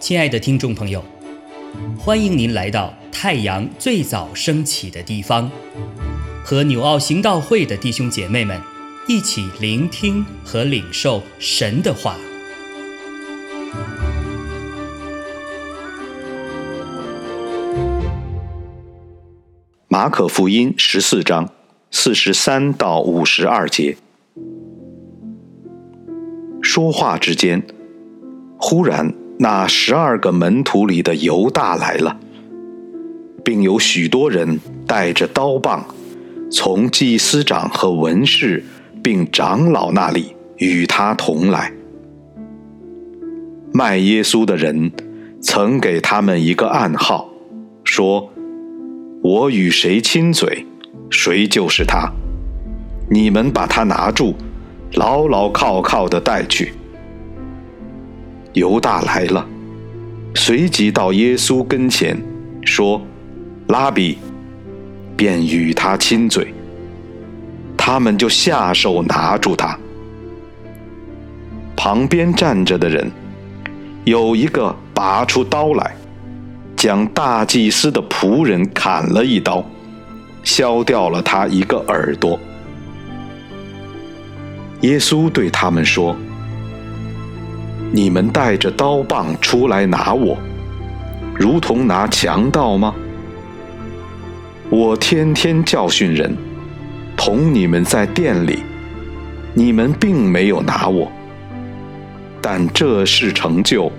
亲爱的听众朋友，欢迎您来到太阳最早升起的地方，和纽奥行道会的弟兄姐妹们一起聆听和领受神的话。马可福音十四章四十三到五十二节，说话之间，忽然那十二个门徒里的犹大来了，并有许多人带着刀棒，从祭司长和文士并长老那里与他同来。卖耶稣的人曾给他们一个暗号，说。我与谁亲嘴，谁就是他。你们把他拿住，牢牢靠靠的带去。犹大来了，随即到耶稣跟前，说：“拉比。”便与他亲嘴。他们就下手拿住他。旁边站着的人，有一个拔出刀来。将大祭司的仆人砍了一刀，削掉了他一个耳朵。耶稣对他们说：“你们带着刀棒出来拿我，如同拿强盗吗？我天天教训人，同你们在店里，你们并没有拿我。但这事成就。”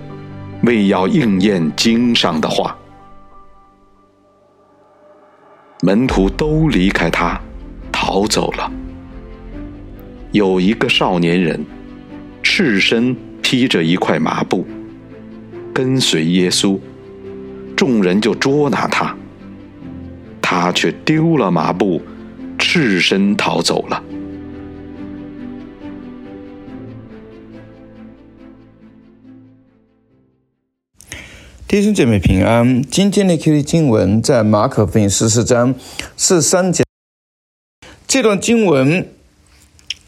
为要应验经上的话，门徒都离开他，逃走了。有一个少年人，赤身披着一块麻布，跟随耶稣，众人就捉拿他，他却丢了麻布，赤身逃走了。弟兄姐妹平安。今天的 Q 经文在马可福音十四章四三节。这段经文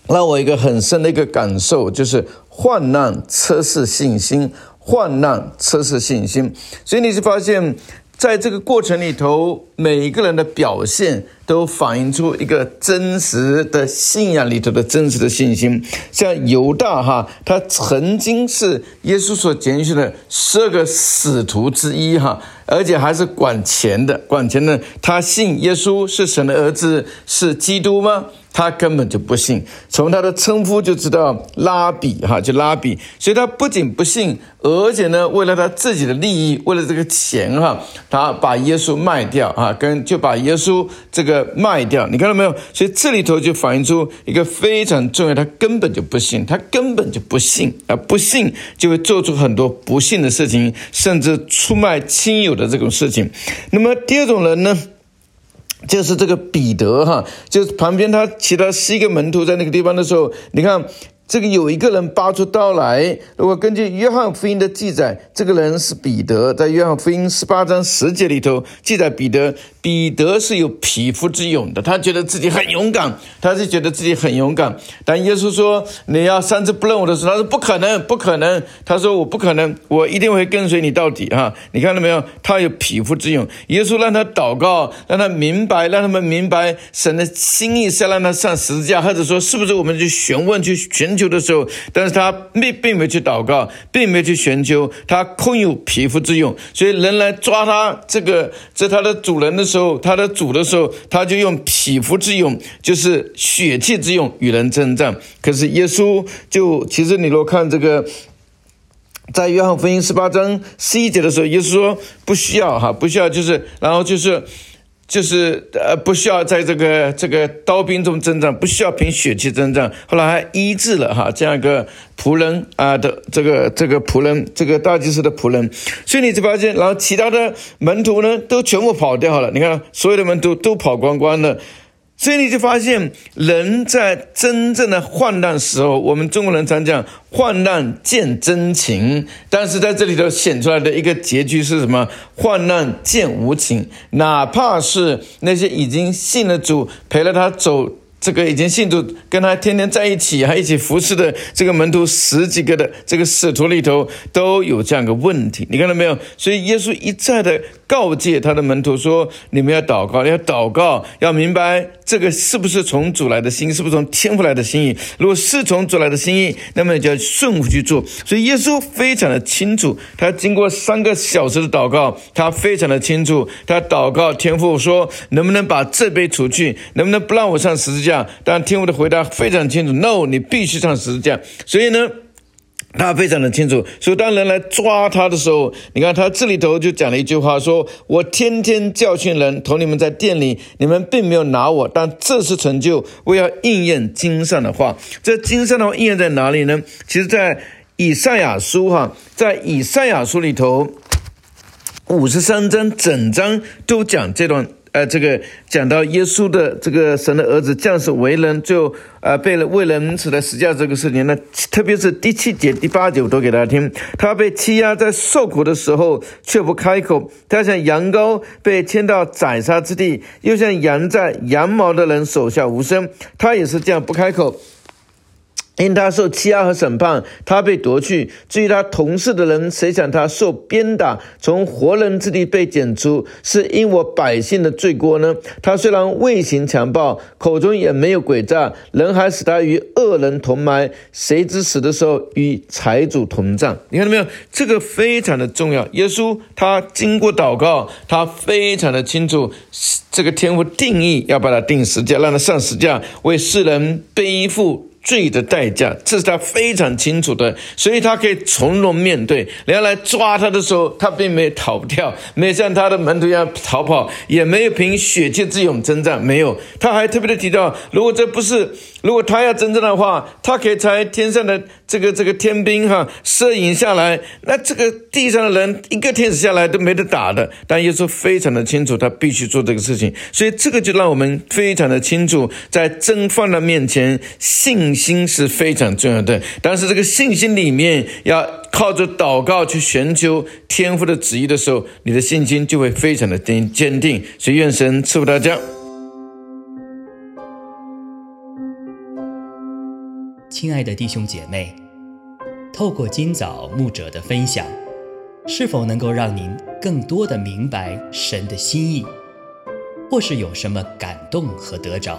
让我一个很深的一个感受，就是患难测试信心，患难测试信心。所以你是发现。在这个过程里头，每一个人的表现都反映出一个真实的信仰里头的真实的信心。像犹大哈，他曾经是耶稣所拣选的十二个使徒之一哈，而且还是管钱的，管钱的。他信耶稣是神的儿子，是基督吗？他根本就不信，从他的称呼就知道拉比哈，就拉比，所以他不仅不信，而且呢，为了他自己的利益，为了这个钱哈，他把耶稣卖掉啊，跟就把耶稣这个卖掉，你看到没有？所以这里头就反映出一个非常重要，他根本就不信，他根本就不信啊，不信就会做出很多不幸的事情，甚至出卖亲友的这种事情。那么第二种人呢？就是这个彼得哈，就是旁边他其他四个门徒在那个地方的时候，你看。这个有一个人拔出刀来。如果根据约翰福音的记载，这个人是彼得，在约翰福音十八章十节里头记载，彼得彼得是有匹夫之勇的，他觉得自己很勇敢，他是觉得自己很勇敢。但耶稣说你要三次不认我的时候，他说不可能，不可能。他说我不可能，我一定会跟随你到底哈。你看到没有？他有匹夫之勇。耶稣让他祷告，让他明白，让他们明白神的心意是要让他上十字架，或者说是不是我们去询问去寻。求的时候，但是他并并没去祷告，并没去寻求，他空有匹夫之勇，所以人来抓他这个在他的主人的时候，他的主的时候，他就用匹夫之勇，就是血气之勇与人征战。可是耶稣就其实你若看这个，在约翰福音十八章十一节的时候，耶稣说不需要哈，不需要，就是然后就是。就是呃，不需要在这个这个刀兵中征战，不需要凭血气征战。后来还医治了哈这样一个仆人啊的这个这个仆人，这个大祭司的仆人。所以你就发现，然后其他的门徒呢，都全部跑掉了。你看，所有的门徒都跑光光了。所以你就发现，人在真正的患难时候，我们中国人常讲“患难见真情”，但是在这里头显出来的一个结局是什么？“患难见无情”。哪怕是那些已经信了主、陪了他走。这个已经信主，跟他天天在一起，还一起服侍的这个门徒十几个的这个使徒里头，都有这样一个问题，你看到没有？所以耶稣一再的告诫他的门徒说：“你们要祷告，要祷告，要明白这个是不是从主来的心，是不是从天父来的心意？如果是从主来的心意，那么你就要顺服去做。所以耶稣非常的清楚，他经过三个小时的祷告，他非常的清楚，他祷告天父说：能不能把这杯除去？能不能不让我上十字架？”但天父的回答非常清楚，No，你必须上十字架。所以呢，他非常的清楚。所以当人来抓他的时候，你看他这里头就讲了一句话，说我天天教训人，同你们在店里，你们并没有拿我，但这是成就，我要应验经上的话。这经上的话应验在哪里呢？其实，在以赛亚书哈，在以赛亚书里头，五十三章整章都讲这段。呃，这个讲到耶稣的这个神的儿子降世为人，就呃被人为人死在十字架这个事情呢，特别是第七节、第八节，我都给大家听。他被欺压在受苦的时候，却不开口；他像羊羔被牵到宰杀之地，又像羊在羊毛的人手下无声。他也是这样不开口。因他受欺压和审判，他被夺去。至于他同事的人，谁想他受鞭打，从活人之地被剪除，是因我百姓的罪过呢？他虽然未行强暴，口中也没有诡诈，人还使他与恶人同埋。谁知死的时候与财主同葬？你看到没有？这个非常的重要。耶稣他经过祷告，他非常的清楚这个天赋定义，要把他定十架，让他上十架，为世人背负。罪的代价，这是他非常清楚的，所以他可以从容面对。人家来抓他的时候，他并没有逃不掉，没有像他的门徒一样逃跑，也没有凭血气之勇征战，没有。他还特别的提到，如果这不是，如果他要征战的话，他可以在天上的这个这个天兵哈摄影下来，那这个地上的人一个天使下来都没得打的。但耶稣非常的清楚，他必须做这个事情，所以这个就让我们非常的清楚，在真犯的面前信心是非常重要的，但是这个信心里面要靠着祷告去寻求天父的旨意的时候，你的信心就会非常的坚坚定。所以愿神赐福大家。亲爱的弟兄姐妹，透过今早牧者的分享，是否能够让您更多的明白神的心意，或是有什么感动和得着？